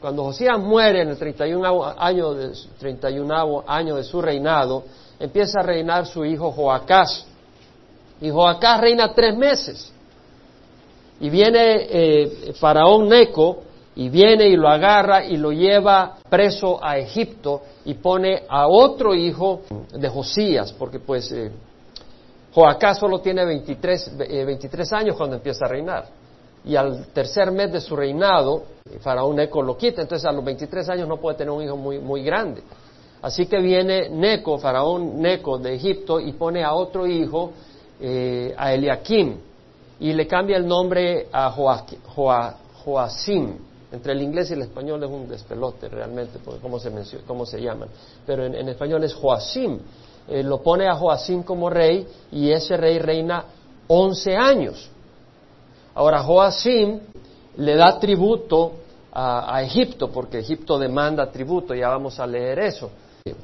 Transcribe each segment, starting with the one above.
Cuando Josías muere en el 31 año de, 31 año de su reinado, empieza a reinar su hijo Joacás. Y Joacás reina tres meses. Y viene eh, Faraón Neco y viene y lo agarra y lo lleva preso a Egipto y pone a otro hijo de Josías, porque pues eh, Joacás solo tiene 23, 23 eh, años cuando empieza a reinar. Y al tercer mes de su reinado, Faraón Neco lo quita, entonces a los 23 años no puede tener un hijo muy, muy grande. Así que viene Neco, Faraón Neco de Egipto, y pone a otro hijo, eh, a Eliakim, y le cambia el nombre a Joacim. Entre el inglés y el español es un despelote realmente, porque cómo se, cómo se llaman. Pero en, español es Joacim. Eh, lo pone a Joacim como rey y ese rey reina 11 años. Ahora Joacim le da tributo a, Egipto, porque Egipto demanda tributo, ya vamos a leer eso.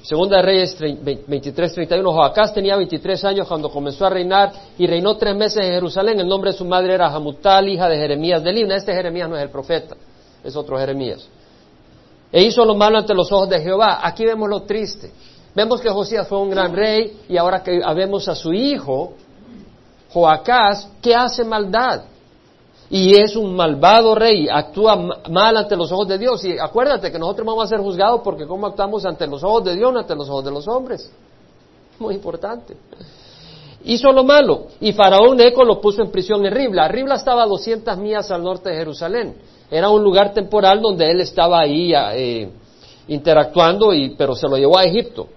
Segunda de Reyes 23-31, Joacás tenía 23 años cuando comenzó a reinar y reinó tres meses en Jerusalén. El nombre de su madre era Hamutal, hija de Jeremías de Libna. Este Jeremías no es el profeta, es otro Jeremías. E hizo lo malo ante los ojos de Jehová. Aquí vemos lo triste. Vemos que Josías fue un gran rey y ahora que vemos a su hijo, Joacás, que hace maldad y es un malvado rey, actúa mal ante los ojos de Dios. Y acuérdate que nosotros vamos a ser juzgados porque cómo actuamos ante los ojos de Dios, ante los ojos de los hombres. Muy importante. Hizo lo malo y Faraón Eco lo puso en prisión en Ribla. Ribla estaba a 200 millas al norte de Jerusalén. Era un lugar temporal donde él estaba ahí eh, interactuando, y, pero se lo llevó a Egipto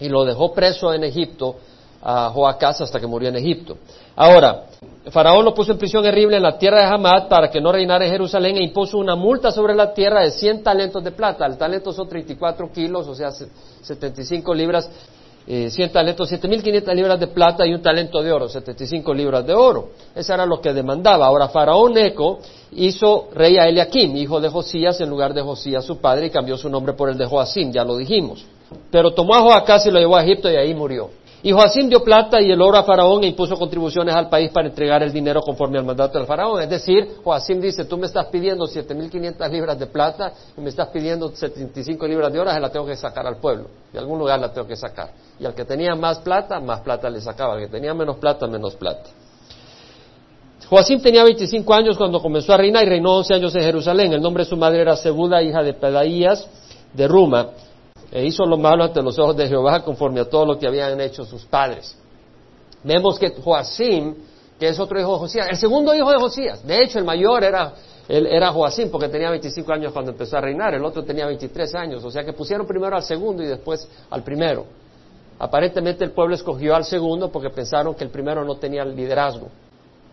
y lo dejó preso en Egipto a Joacás hasta que murió en Egipto. Ahora, Faraón lo puso en prisión horrible en la tierra de Hamad para que no reinara en Jerusalén e impuso una multa sobre la tierra de 100 talentos de plata. El talento son 34 kilos, o sea, 75 libras, eh, 100 talentos, 7.500 libras de plata y un talento de oro, 75 libras de oro. Eso era lo que demandaba. Ahora, Faraón Neco hizo rey a Eliakim, hijo de Josías, en lugar de Josías su padre, y cambió su nombre por el de Joacim, ya lo dijimos. Pero tomó a Joacás y lo llevó a Egipto y ahí murió. Y Joacim dio plata y el oro a Faraón e impuso contribuciones al país para entregar el dinero conforme al mandato del Faraón. Es decir, Joacim dice, tú me estás pidiendo 7.500 libras de plata y me estás pidiendo 75 libras de oro, se la tengo que sacar al pueblo. De algún lugar la tengo que sacar. Y al que tenía más plata, más plata le sacaba. Al que tenía menos plata, menos plata. Joacim tenía 25 años cuando comenzó a reinar y reinó 11 años en Jerusalén. El nombre de su madre era Seguda, hija de Pedaías de Ruma e hizo lo malo ante los ojos de Jehová conforme a todo lo que habían hecho sus padres. Vemos que Joacim, que es otro hijo de Josías, el segundo hijo de Josías, de hecho el mayor era, era Joacim porque tenía 25 años cuando empezó a reinar, el otro tenía 23 años, o sea que pusieron primero al segundo y después al primero. Aparentemente el pueblo escogió al segundo porque pensaron que el primero no tenía liderazgo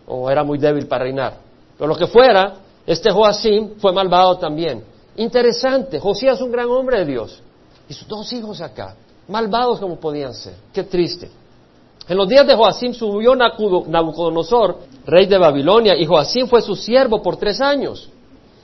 o era muy débil para reinar. Pero lo que fuera, este Joacim fue malvado también. Interesante, Josías es un gran hombre de Dios y sus dos hijos acá, malvados como podían ser. Qué triste. En los días de Joacim subió Nabucodonosor, rey de Babilonia, y Joacim fue su siervo por tres años.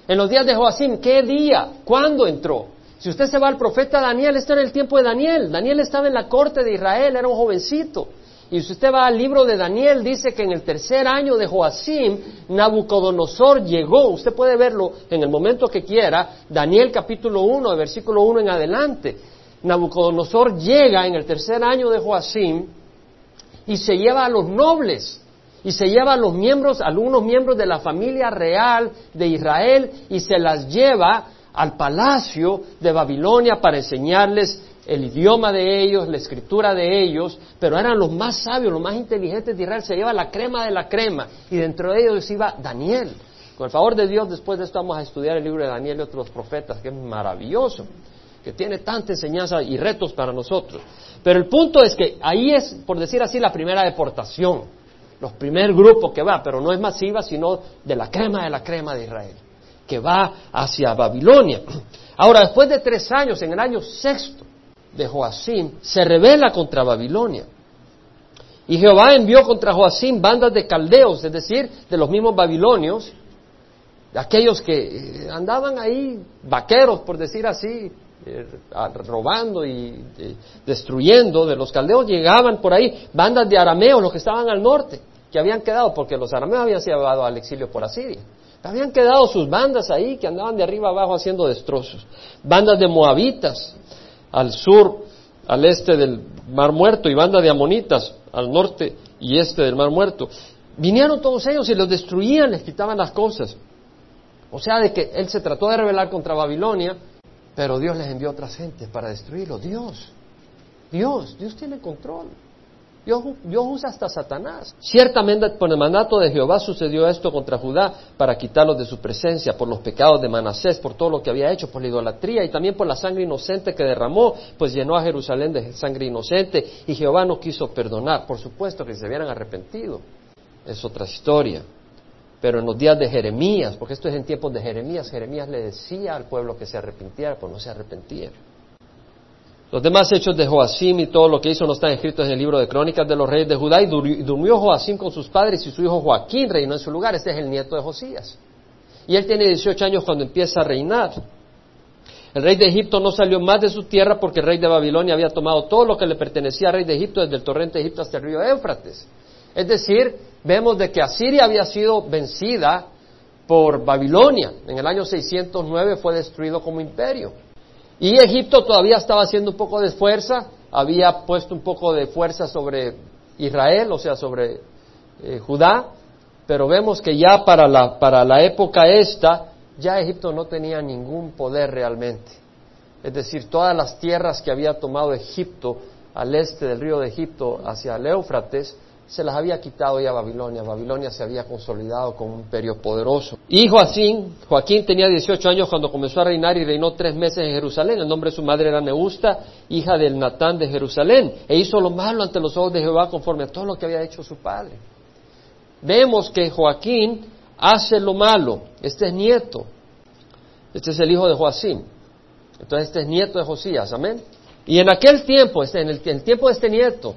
En los días de Joacim, ¿qué día? ¿Cuándo entró? Si usted se va al profeta Daniel, está en el tiempo de Daniel. Daniel estaba en la corte de Israel, era un jovencito. Y si usted va al libro de Daniel, dice que en el tercer año de Joacim, Nabucodonosor llegó. Usted puede verlo en el momento que quiera. Daniel capítulo 1, versículo 1 en adelante. Nabucodonosor llega en el tercer año de Joacim y se lleva a los nobles y se lleva a los miembros, algunos miembros de la familia real de Israel y se las lleva al palacio de Babilonia para enseñarles el idioma de ellos, la escritura de ellos, pero eran los más sabios, los más inteligentes de Israel, se lleva la crema de la crema, y dentro de ellos iba Daniel. Con el favor de Dios, después de esto vamos a estudiar el libro de Daniel y otros profetas, que es maravilloso, que tiene tanta enseñanza y retos para nosotros. Pero el punto es que ahí es, por decir así, la primera deportación, los primer grupos que va, pero no es masiva, sino de la crema de la crema de Israel, que va hacia Babilonia. Ahora, después de tres años, en el año sexto, de Joacim se revela contra Babilonia. Y Jehová envió contra Joacim bandas de caldeos, es decir, de los mismos babilonios, aquellos que eh, andaban ahí, vaqueros, por decir así, eh, robando y eh, destruyendo. De los caldeos llegaban por ahí bandas de arameos, los que estaban al norte, que habían quedado, porque los arameos habían sido llevados al exilio por Asiria. Habían quedado sus bandas ahí que andaban de arriba abajo haciendo destrozos. Bandas de moabitas al sur, al este del Mar Muerto y bandas de amonitas al norte y este del Mar Muerto. Vinieron todos ellos y los destruían, les quitaban las cosas. O sea, de que él se trató de rebelar contra Babilonia, pero Dios les envió otras gentes para destruirlo. Dios, Dios, Dios tiene control. Dios, usa hasta Satanás. Ciertamente por el mandato de Jehová sucedió esto contra Judá para quitarlos de su presencia, por los pecados de Manasés, por todo lo que había hecho, por la idolatría y también por la sangre inocente que derramó, pues llenó a Jerusalén de sangre inocente y Jehová no quiso perdonar. Por supuesto que se hubieran arrepentido. Es otra historia. Pero en los días de Jeremías, porque esto es en tiempos de Jeremías, Jeremías le decía al pueblo que se arrepintiera, pues no se arrepintieron. Los demás hechos de Joacim y todo lo que hizo no están escritos en el libro de crónicas de los reyes de Judá y durmió Joacim con sus padres y su hijo Joaquín reinó en su lugar. Este es el nieto de Josías. Y él tiene 18 años cuando empieza a reinar. El rey de Egipto no salió más de su tierra porque el rey de Babilonia había tomado todo lo que le pertenecía al rey de Egipto desde el torrente de Egipto hasta el río Éufrates. Es decir, vemos de que Asiria había sido vencida por Babilonia. En el año 609 fue destruido como imperio. Y Egipto todavía estaba haciendo un poco de fuerza, había puesto un poco de fuerza sobre Israel, o sea, sobre eh, Judá, pero vemos que ya para la, para la época esta, ya Egipto no tenía ningún poder realmente. Es decir, todas las tierras que había tomado Egipto al este del río de Egipto hacia el Éufrates, se las había quitado ya Babilonia. Babilonia se había consolidado como un imperio poderoso. Y Joaquín, Joaquín tenía 18 años cuando comenzó a reinar y reinó tres meses en Jerusalén. El nombre de su madre era Neusta, hija del Natán de Jerusalén. E hizo lo malo ante los ojos de Jehová conforme a todo lo que había hecho su padre. Vemos que Joaquín hace lo malo. Este es nieto. Este es el hijo de Joacim. Entonces este es nieto de Josías. Amén. Y en aquel tiempo, este, en el tiempo de este nieto,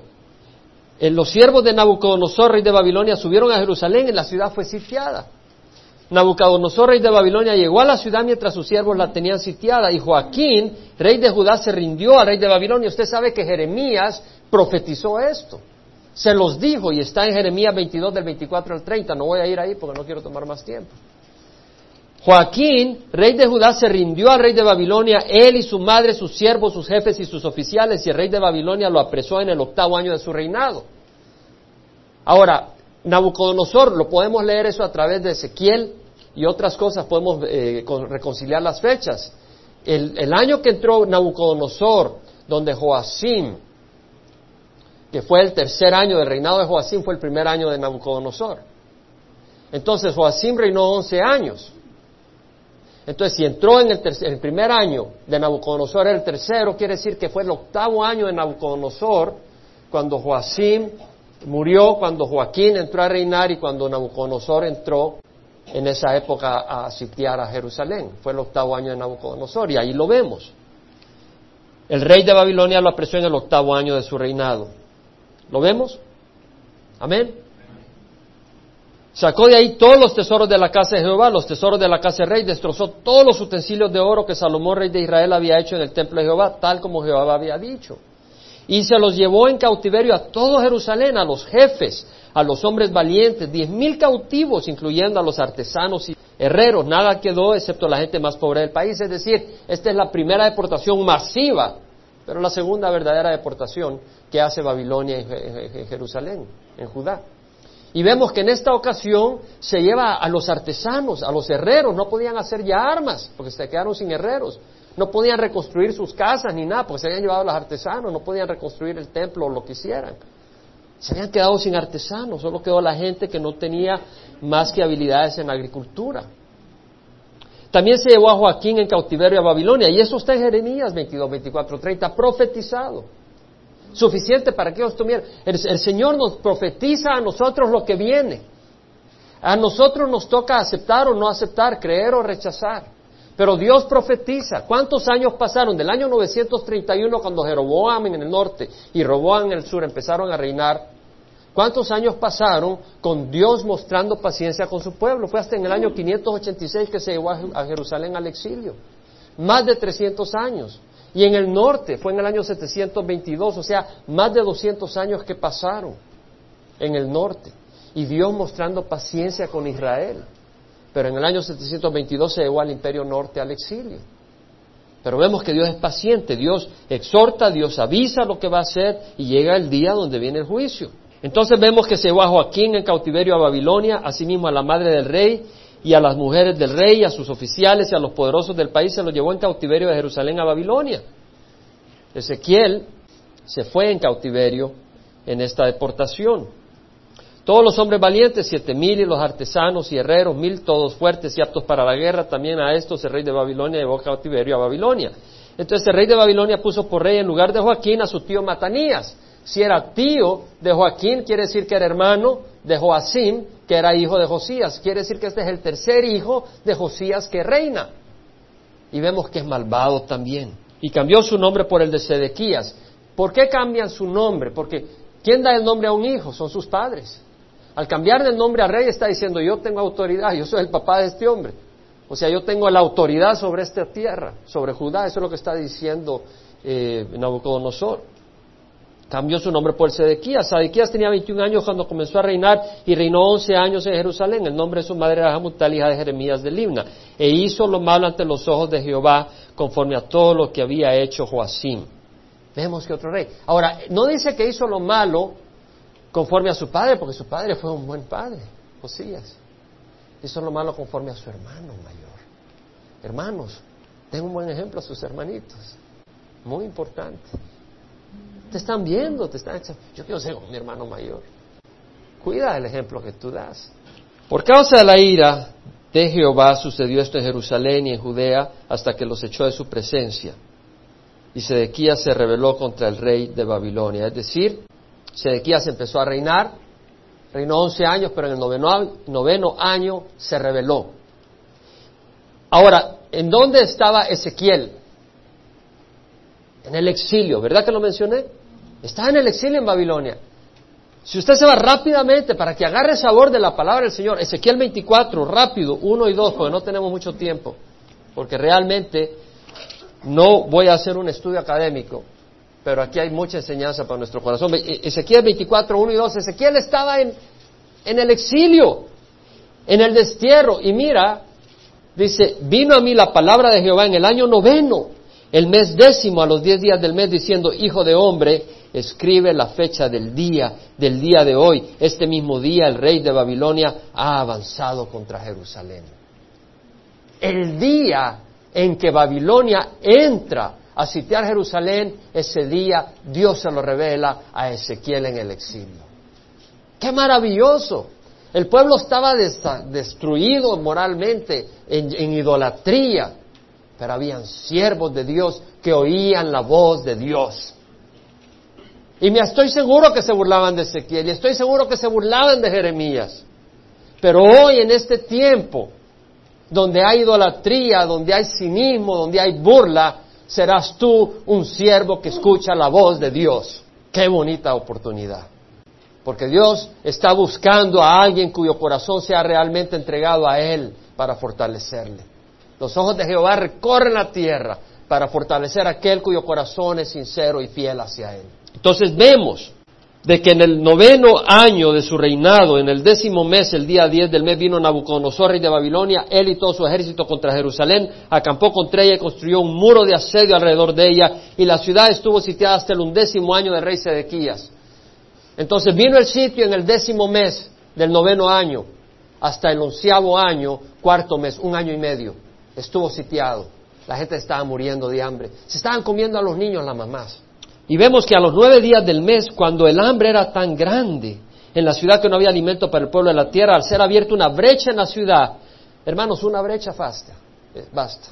los siervos de Nabucodonosor, rey de Babilonia, subieron a Jerusalén y la ciudad fue sitiada. Nabucodonosor, rey de Babilonia, llegó a la ciudad mientras sus siervos la tenían sitiada y Joaquín, rey de Judá, se rindió al rey de Babilonia. Usted sabe que Jeremías profetizó esto. Se los dijo y está en Jeremías 22 del 24 al 30. No voy a ir ahí porque no quiero tomar más tiempo. Joaquín, rey de Judá, se rindió al rey de Babilonia, él y su madre, sus siervos, sus jefes y sus oficiales, y el rey de Babilonia lo apresó en el octavo año de su reinado. Ahora, Nabucodonosor, lo podemos leer eso a través de Ezequiel y otras cosas, podemos eh, reconciliar las fechas. El, el, año que entró Nabucodonosor, donde Joacim, que fue el tercer año del reinado de Joacim, fue el primer año de Nabucodonosor. Entonces Joacim reinó once años. Entonces, si entró en el, primer año de Nabucodonosor, el tercero quiere decir que fue el octavo año de Nabucodonosor, cuando Joacim murió, cuando Joaquín entró a reinar y cuando Nabucodonosor entró en esa época a sitiar a Jerusalén. Fue el octavo año de Nabucodonosor y ahí lo vemos. El rey de Babilonia lo apresó en el octavo año de su reinado. ¿Lo vemos? Amén. Sacó de ahí todos los tesoros de la casa de Jehová, los tesoros de la casa del rey, destrozó todos los utensilios de oro que Salomón, rey de Israel, había hecho en el templo de Jehová, tal como Jehová había dicho. Y se los llevó en cautiverio a todo Jerusalén, a los jefes, a los hombres valientes, diez mil cautivos, incluyendo a los artesanos y herreros. Nada quedó excepto la gente más pobre del país. Es decir, esta es la primera deportación masiva, pero la segunda verdadera deportación que hace Babilonia en Jerusalén, en Judá. Y vemos que en esta ocasión se lleva a los artesanos, a los herreros, no podían hacer ya armas, porque se quedaron sin herreros. No podían reconstruir sus casas ni nada, porque se habían llevado a los artesanos, no podían reconstruir el templo o lo que hicieran. Se habían quedado sin artesanos, solo quedó la gente que no tenía más que habilidades en agricultura. También se llevó a Joaquín en cautiverio a Babilonia, y eso está en Jeremías 22, 24, 30, profetizado suficiente para que ellos tuvieran. El, Señor nos profetiza a nosotros lo que viene. A nosotros nos toca aceptar o no aceptar, creer o rechazar. Pero Dios profetiza. ¿Cuántos años pasaron? Del año 931, cuando Jeroboam en el norte y Roboam en el sur empezaron a reinar. ¿Cuántos años pasaron con Dios mostrando paciencia con su pueblo? Fue hasta en el año 586 que se llevó a Jerusalén al exilio. Más de 300 años. Y en el norte fue en el año 722, o sea, más de 200 años que pasaron en el norte. Y Dios mostrando paciencia con Israel. pero en el año 722 se llegó al imperio norte al exilio. Pero vemos que Dios es paciente, Dios exhorta, Dios avisa lo que va a hacer y llega el día donde viene el juicio. Entonces vemos que se llevó a Joaquín en cautiverio a Babilonia, asimismo a la madre del rey y a las mujeres del rey, a sus oficiales y a los poderosos del país, se los llevó en cautiverio de Jerusalén a Babilonia. Ezequiel se fue en cautiverio en esta deportación. Todos los hombres valientes, siete mil, y los artesanos y herreros, mil, todos fuertes y aptos para la guerra, también a estos el rey de Babilonia llevó cautiverio a Babilonia. Entonces el rey de Babilonia puso por rey en lugar de Joaquín a su tío Matanías. Si era tío de Joaquín, quiere decir que era hermano de Joacim, que era hijo de Josías. Quiere decir que este es el tercer hijo de Josías que reina. Y vemos que es malvado también. Y cambió su nombre por el de Sedequías. ¿Por qué cambian su nombre? Porque ¿quién da el nombre a un hijo? Son sus padres. Al cambiar el nombre al rey está diciendo, yo tengo autoridad, yo soy el papá de este hombre. O sea, yo tengo la autoridad sobre esta tierra, sobre Judá. Eso es lo que está diciendo eh, Nabucodonosor. Cambió su nombre por Sedequías. Sedequías tenía 21 años cuando comenzó a reinar y reinó 11 años en Jerusalén. El nombre de su madre era Hamutal, hija de Jeremías de Libna. E hizo lo malo ante los ojos de Jehová, conforme a todo lo que había hecho Joacim. Vemos que otro rey. Ahora, no dice que hizo lo malo conforme a su padre, porque su padre fue un buen padre, Josías. Hizo lo malo conforme a su hermano mayor. Hermanos, den un buen ejemplo a sus hermanitos. Muy importante. Te están viendo, te están Yo quiero ser mi hermano mayor. Cuida el ejemplo que tú das. Por causa de la ira de Jehová sucedió esto en Jerusalén y en Judea hasta que los echó de su presencia. Y Sedequías se rebeló contra el rey de Babilonia. Es decir, Sedequías empezó a reinar, reinó 11 años, pero en el noveno, año se rebeló. Ahora, ¿en dónde estaba Ezequiel? En el exilio, ¿verdad que lo mencioné? Estaba en el exilio en Babilonia. Si usted se va rápidamente para que agarre sabor de la palabra del Señor, Ezequiel 24, rápido, 1 y 2, porque no tenemos mucho tiempo, porque realmente no voy a hacer un estudio académico, pero aquí hay mucha enseñanza para nuestro corazón. E-, Ezequiel 24, 1 y 2, Ezequiel estaba en, en el exilio, en el destierro, y mira, dice, vino a mí la palabra de Jehová en el año noveno, el mes décimo, a los diez días del mes, diciendo, Hijo de hombre, escribe la fecha del día, del día de hoy. Este mismo día el rey de Babilonia ha avanzado contra Jerusalén. El día en que Babilonia entra a sitiar Jerusalén, ese día Dios se lo revela a Ezequiel en el exilio. ¡Qué maravilloso! El pueblo estaba destruido moralmente, en, idolatría, pero habían siervos de Dios que oían la voz de Dios. Y me estoy seguro que se burlaban de Ezequiel y estoy seguro que se burlaban de Jeremías. Pero hoy en este tiempo, donde hay idolatría, donde hay cinismo, donde hay burla, serás tú un siervo que escucha la voz de Dios. Qué bonita oportunidad. Porque Dios está buscando a alguien cuyo corazón sea realmente entregado a Él para fortalecerle. Los ojos de Jehová recorren la tierra para fortalecer a aquel cuyo corazón es sincero y fiel hacia Él. Entonces vemos de que en el noveno año de su reinado, en el décimo mes, el día diez del mes, vino Nabucodonosor, rey de Babilonia, él y todo su ejército contra Jerusalén, acampó contra ella y construyó un muro de asedio alrededor de ella, y la ciudad estuvo sitiada hasta el undécimo año del rey Sedequías. Entonces vino el sitio en el décimo mes del noveno año, hasta el onceavo año, cuarto mes, un año y medio, estuvo sitiado. La gente estaba muriendo de hambre. Se estaban comiendo a los niños las mamás. Y vemos que a los nueve días del mes, cuando el hambre era tan grande en la ciudad que no había alimento para el pueblo de la tierra, al ser abierta una brecha en la ciudad, hermanos, una brecha basta, eh, basta.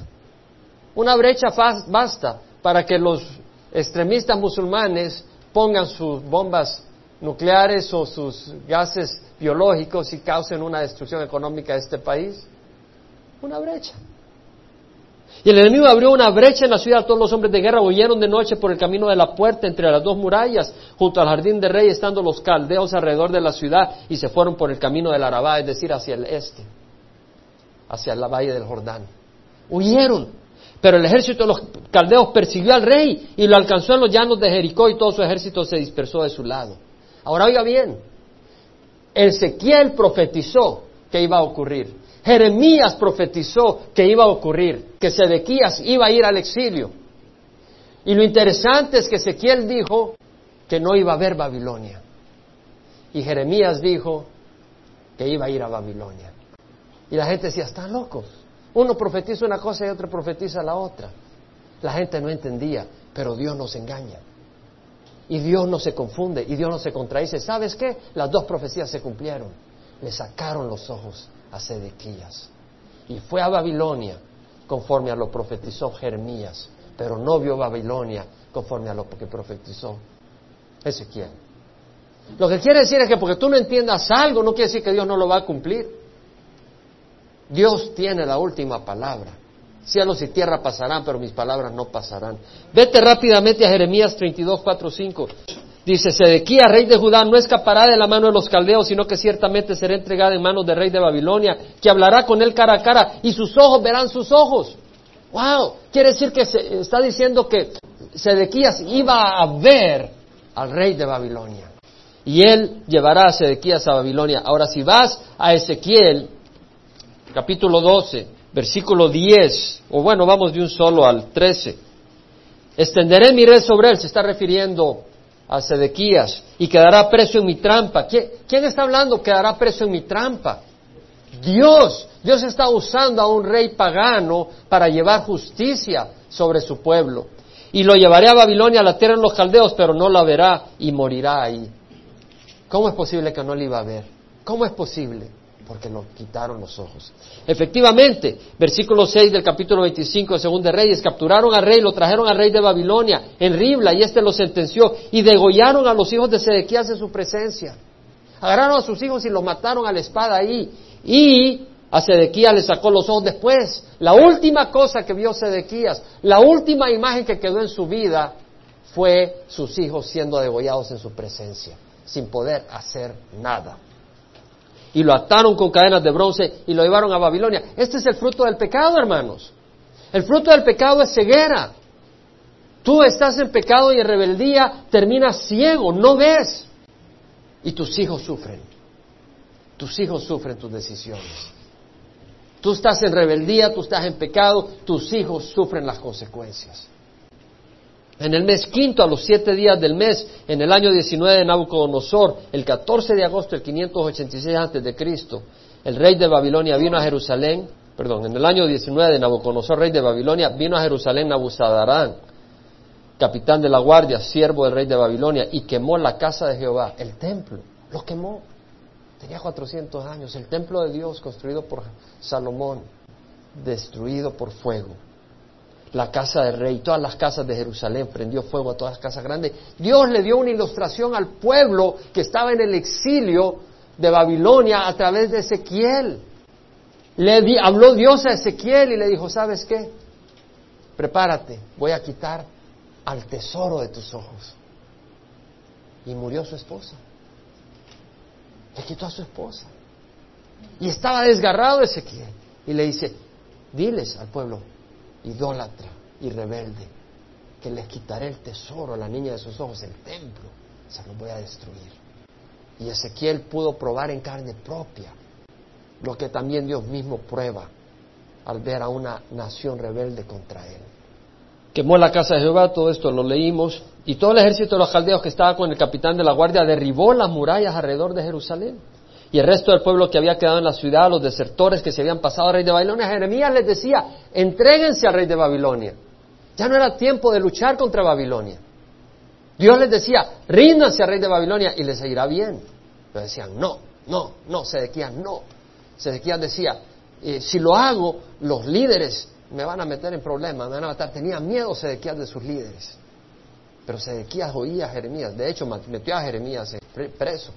Una brecha basta para que los extremistas musulmanes pongan sus bombas nucleares o sus gases biológicos y causen una destrucción económica a este país. Una brecha. Y el enemigo abrió una brecha en la ciudad. Todos los hombres de guerra huyeron de noche por el camino de la puerta entre las dos murallas, junto al jardín de rey, estando los caldeos alrededor de la ciudad, y se fueron por el camino del Arabá, es decir, hacia el este, hacia la valle del Jordán. Huyeron. Pero el ejército de los caldeos persiguió al rey y lo alcanzó en los llanos de Jericó y todo su ejército se dispersó de su lado. Ahora oiga bien, Ezequiel profetizó que iba a ocurrir. Jeremías profetizó que iba a ocurrir, que Sedequías iba a ir al exilio. Y lo interesante es que Ezequiel dijo que no iba a haber Babilonia. Y Jeremías dijo que iba a ir a Babilonia. Y la gente decía, están locos. Uno profetiza una cosa y otro profetiza la otra. La gente no entendía, pero Dios nos engaña. Y Dios no se confunde y Dios no se contradice. ¿Sabes qué? Las dos profecías se cumplieron. Le sacaron los ojos a Sedequías. Y fue a Babilonia conforme a lo profetizó Jeremías, pero no vio Babilonia conforme a lo que profetizó Ezequiel. Lo que quiere decir es que porque tú no entiendas algo, no quiere decir que Dios no lo va a cumplir. Dios tiene la última palabra. Cielos y tierra pasarán, pero mis palabras no pasarán. Vete rápidamente a Jeremías 32, 4, 5. Dice, Sedequía, rey de Judá, no escapará de la mano de los caldeos, sino que ciertamente será entregada en manos del rey de Babilonia, que hablará con él cara a cara, y sus ojos verán sus ojos. ¡Wow! Quiere decir que se, está diciendo que Sedequías iba a ver al rey de Babilonia. Y él llevará a Sedequías a Babilonia. Ahora, si vas a Ezequiel, capítulo 12, versículo 10, o bueno, vamos de un solo al 13. Extenderé mi red sobre él, se está refiriendo a Sedequías, y quedará preso en mi trampa. ¿Quién, está hablando quedará preso en mi trampa? Dios, Dios está usando a un rey pagano para llevar justicia sobre su pueblo. Y lo llevaré a Babilonia, a la tierra de los caldeos, pero no la verá y morirá ahí. ¿Cómo es posible que no le iba a ver? ¿Cómo es posible? Porque lo quitaron los ojos. Efectivamente, versículo 6 del capítulo 25 de Según de Reyes, capturaron al rey, lo trajeron al rey de Babilonia en Ribla y éste lo sentenció y degollaron a los hijos de Sedequías en su presencia. Agarraron a sus hijos y los mataron a la espada ahí y a Sedequías le sacó los ojos después. La última cosa que vio Sedequías, la última imagen que quedó en su vida fue sus hijos siendo degollados en su presencia, sin poder hacer nada y lo ataron con cadenas de bronce y lo llevaron a Babilonia. Este es el fruto del pecado, hermanos. El fruto del pecado es ceguera. Tú estás en pecado y en rebeldía, terminas ciego, no ves. Y tus hijos sufren. Tus hijos sufren tus decisiones. Tú estás en rebeldía, tú estás en pecado, tus hijos sufren las consecuencias. En el mes quinto, a los siete días del mes, en el año 19 de Nabucodonosor, el 14 de agosto del 586 antes de Cristo, el rey de Babilonia vino a Jerusalén, perdón, en el año 19 de Nabucodonosor, rey de Babilonia, vino a Jerusalén Nabuzadarán, capitán de la guardia, siervo del rey de Babilonia, y quemó la casa de Jehová, el templo, lo quemó. Tenía 400 años, el templo de Dios construido por Salomón, destruido por fuego la casa del rey, todas las casas de Jerusalén, prendió fuego a todas las casas grandes. Dios le dio una ilustración al pueblo que estaba en el exilio de Babilonia a través de Ezequiel. Le habló Dios a Ezequiel y le dijo, ¿sabes qué? Prepárate, voy a quitar al tesoro de tus ojos. Y murió su esposa. Le quitó a su esposa. Y estaba desgarrado Ezequiel. Y le dice, diles al pueblo, idólatra y rebelde, que les quitaré el tesoro a la niña de sus ojos, el templo, se lo voy a destruir. Y Ezequiel pudo probar en carne propia lo que también Dios mismo prueba al ver a una nación rebelde contra él. Quemó la casa de Jehová, todo esto lo leímos, y todo el ejército de los caldeos que estaba con el capitán de la guardia derribó las murallas alrededor de Jerusalén. Y el resto del pueblo que había quedado en la ciudad, los desertores que se habían pasado al rey de Babilonia, Jeremías les decía, entréguense al rey de Babilonia. Ya no era tiempo de luchar contra Babilonia. Dios les decía, ríndanse al rey de Babilonia y les irá bien. Pero decían, no, no, no, Sedequías, no. Sedequías decía, eh, si lo hago, los líderes me van a meter en problemas, me van a matar. Tenía miedo Sedequías de sus líderes. Pero Sedequías oía a Jeremías. De hecho, metió a Jeremías preso.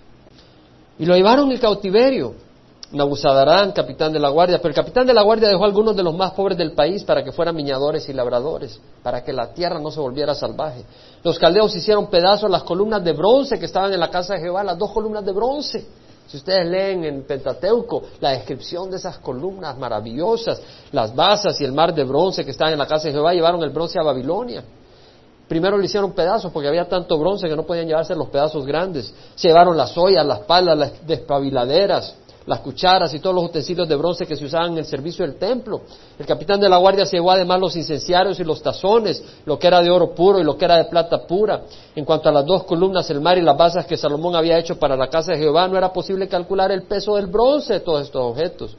Y lo llevaron en cautiverio. Nabuzadarán, capitán de la guardia, pero el capitán de la guardia dejó a algunos de los más pobres del país para que fueran viñadores y labradores, para que la tierra no se volviera salvaje. Los caldeos hicieron pedazos las columnas de bronce que estaban en la casa de Jehová, las dos columnas de bronce. Si ustedes leen en Pentateuco la descripción de esas columnas maravillosas, las basas y el mar de bronce que estaban en la casa de Jehová, llevaron el bronce a Babilonia. Primero le hicieron pedazos porque había tanto bronce que no podían llevarse los pedazos grandes. Se llevaron las ollas, las palas, las despabiladeras, las cucharas y todos los utensilios de bronce que se usaban en el servicio del templo. El capitán de la guardia se llevó además los incenciarios y los tazones, lo que era de oro puro y lo que era de plata pura. En cuanto a las dos columnas, el mar y las basas que Salomón había hecho para la casa de Jehová, no era posible calcular el peso del bronce de todos estos objetos.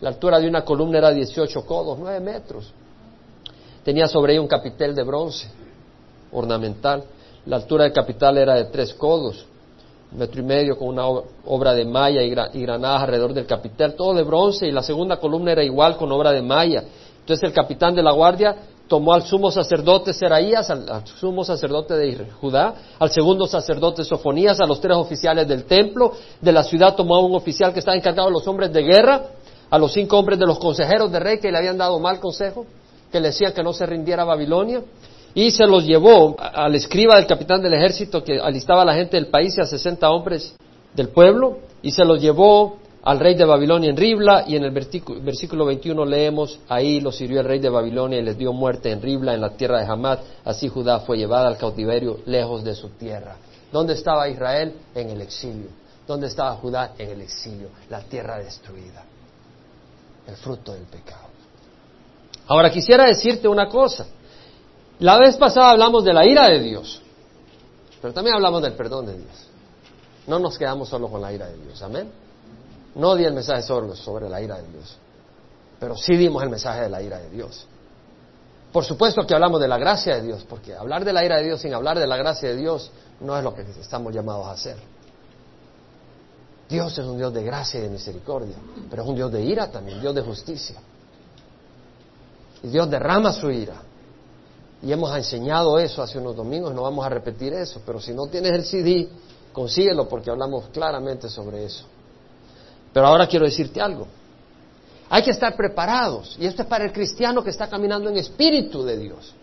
La altura de una columna era 18 codos, 9 metros. Tenía sobre ella un capitel de bronce ornamental. La altura del capital era de tres codos, metro y medio con una obra de malla y, granadas alrededor del capital, todo de bronce, y la segunda columna era igual con obra de malla. Entonces el capitán de la guardia tomó al sumo sacerdote Seraías, al, sumo sacerdote de Judá, al segundo sacerdote Sofonías, a los tres oficiales del templo. De la ciudad tomó a un oficial que estaba encargado de los hombres de guerra, a los cinco hombres de los consejeros de rey que le habían dado mal consejo, que le decían que no se rindiera a Babilonia, y se los llevó al escriba del capitán del ejército que alistaba a la gente del país y a 60 hombres del pueblo, y se los llevó al rey de Babilonia en Ribla, y en el versículo 21 leemos, ahí los sirvió el rey de Babilonia y les dio muerte en Ribla, en la tierra de Hamad, así Judá fue llevada al cautiverio lejos de su tierra. ¿Dónde estaba Israel? En el exilio. ¿Dónde estaba Judá? En el exilio, la tierra destruida, el fruto del pecado. Ahora quisiera decirte una cosa. La vez pasada hablamos de la ira de Dios, pero también hablamos del perdón de Dios. No nos quedamos solo con la ira de Dios, amén. No di el mensaje solo sobre la ira de Dios, pero sí dimos el mensaje de la ira de Dios. Por supuesto que hablamos de la gracia de Dios, porque hablar de la ira de Dios sin hablar de la gracia de Dios no es lo que estamos llamados a hacer. Dios es un Dios de gracia y de misericordia, pero es un Dios de ira también, Dios de justicia. Y Dios derrama su ira. Y hemos enseñado eso hace unos domingos, no vamos a repetir eso, pero si no tienes el CD, consíguelo porque hablamos claramente sobre eso. Pero ahora quiero decirte algo. Hay que estar preparados, y esto es para el cristiano que está caminando en espíritu de Dios,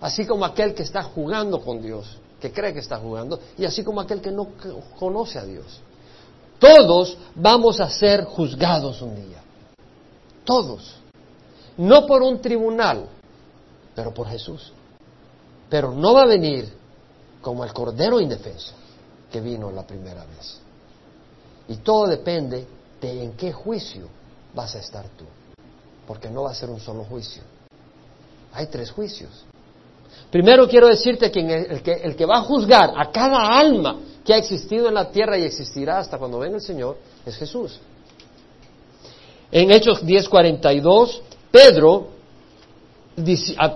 así como aquel que está jugando con Dios, que cree que está jugando, y así como aquel que no conoce a Dios. Todos vamos a ser juzgados un día. Todos. No por un tribunal, pero por Jesús. Pero no va a venir como el cordero indefenso que vino la primera vez. Y todo depende de en qué juicio vas a estar tú. Porque no va a ser un solo juicio. Hay tres juicios. Primero quiero decirte que el, que el que va a juzgar a cada alma que ha existido en la tierra y existirá hasta cuando venga el Señor es Jesús. En Hechos 10:42, Pedro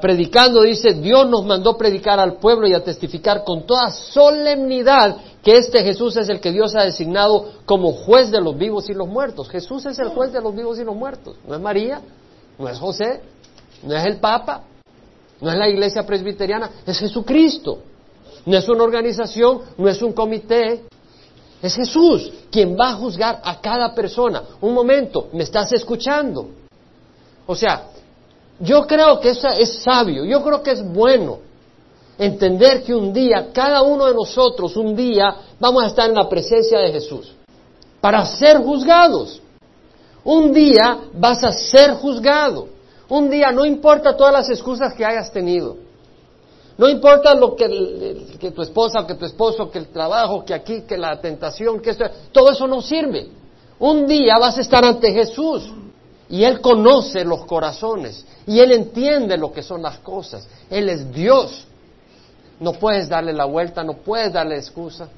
predicando dice, Dios nos mandó predicar al pueblo y a testificar con toda solemnidad que este Jesús es el que Dios ha designado como juez de los vivos y los muertos. Jesús es el juez de los vivos y los muertos. No es María, no es José, no es el Papa, no es la iglesia presbiteriana, es Jesucristo. No es una organización, no es un comité, es Jesús quien va a juzgar a cada persona. Un momento, ¿me estás escuchando? O sea, yo creo que eso es sabio, yo creo que es bueno entender que un día, cada uno de nosotros, un día vamos a estar en la presencia de Jesús para ser juzgados. Un día vas a ser juzgado. Un día, no importa todas las excusas que hayas tenido. No importa lo que, que tu esposa, que tu esposo, que el trabajo, que aquí, que la tentación, que esto, todo eso no sirve. Un día vas a estar ante Jesús y Él conoce los corazones y Él entiende lo que son las cosas. Él es Dios. No puedes darle la vuelta, no puedes darle excusa.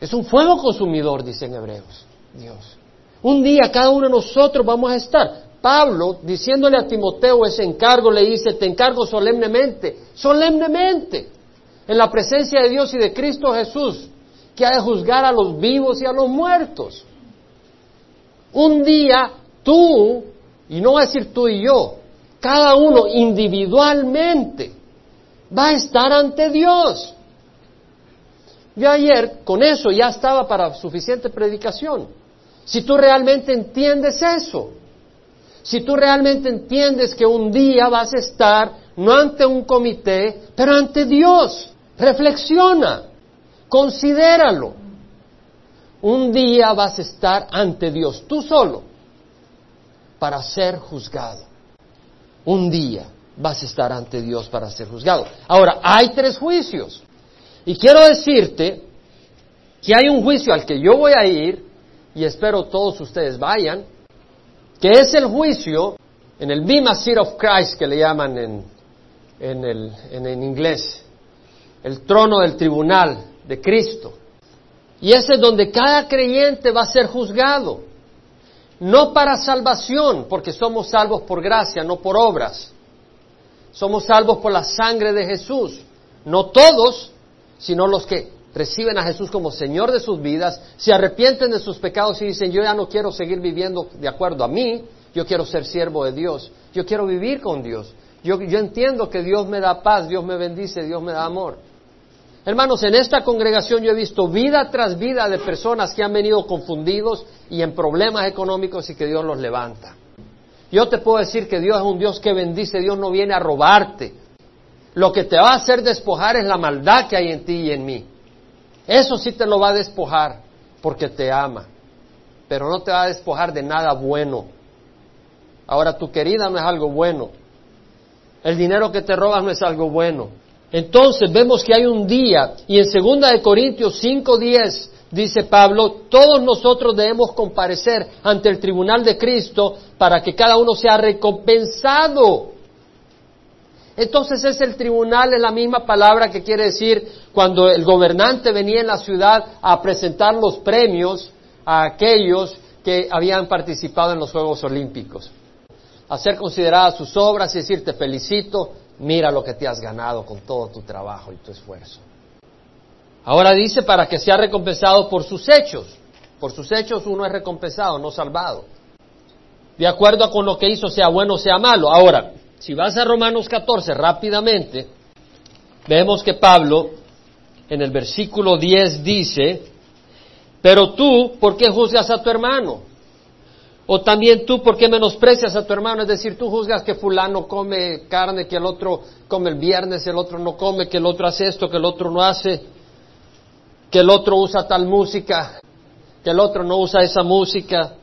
Es un fuego consumidor, dicen hebreos. Dios. Un día cada uno de nosotros vamos a estar. Pablo, diciéndole a Timoteo ese encargo, le dice, te encargo solemnemente, solemnemente, en la presencia de Dios y de Cristo Jesús, que ha de juzgar a los vivos y a los muertos. Un día tú, y no va a decir tú y yo, cada uno individualmente va a estar ante Dios. Yo ayer con eso ya estaba para suficiente predicación. Si tú realmente entiendes eso, si tú realmente entiendes que un día vas a estar no ante un comité, pero ante Dios, reflexiona, considéralo. Un día vas a estar ante Dios, tú solo, para ser juzgado. Un día vas a estar ante Dios para ser juzgado. Ahora, hay tres juicios. Y quiero decirte que hay un juicio al que yo voy a ir y espero todos ustedes vayan, que es el juicio en el Bima Seat of Christ que le llaman en, en, el, en inglés, el trono del tribunal de Cristo. Y ese es donde cada creyente va a ser juzgado. No para salvación, porque somos salvos por gracia, no por obras. Somos salvos por la sangre de Jesús. No todos, sino los que reciben a Jesús como Señor de sus vidas, se arrepienten de sus pecados y dicen, yo ya no quiero seguir viviendo de acuerdo a mí, yo quiero ser siervo de Dios, yo quiero vivir con Dios. Yo, yo entiendo que Dios me da paz, Dios me bendice, Dios me da amor. Hermanos, en esta congregación yo he visto vida tras vida de personas que han venido confundidos y en problemas económicos y que Dios los levanta. Yo te puedo decir que Dios es un Dios que bendice, Dios no viene a robarte. Lo que te va a hacer despojar es la maldad que hay en ti y en mí. Eso sí te lo va a despojar porque te ama, pero no te va a despojar de nada bueno. Ahora, tu querida no es algo bueno. El dinero que te robas no es algo bueno. Entonces vemos que hay un día, y en segunda de Corintios 5.10 dice Pablo, todos nosotros debemos comparecer ante el tribunal de Cristo para que cada uno sea recompensado. Entonces es el tribunal, es la misma palabra que quiere decir cuando el gobernante venía en la ciudad a presentar los premios a aquellos que habían participado en los Juegos Olímpicos. Hacer consideradas sus obras y decir te felicito, mira lo que te has ganado con todo tu trabajo y tu esfuerzo. Ahora dice para que sea recompensado por sus hechos. Por sus hechos uno es recompensado, no salvado. De acuerdo con lo que hizo, sea bueno o sea malo. Ahora, si vas a Romanos 14 rápidamente, vemos que Pablo en el versículo 10 dice, pero tú, ¿por qué juzgas a tu hermano? O también tú, ¿por qué menosprecias a tu hermano? Es decir, tú juzgas que fulano come carne, que el otro come el viernes, el otro no come, que el otro hace esto, que el otro no hace, que el otro usa tal música, que el otro no usa esa música.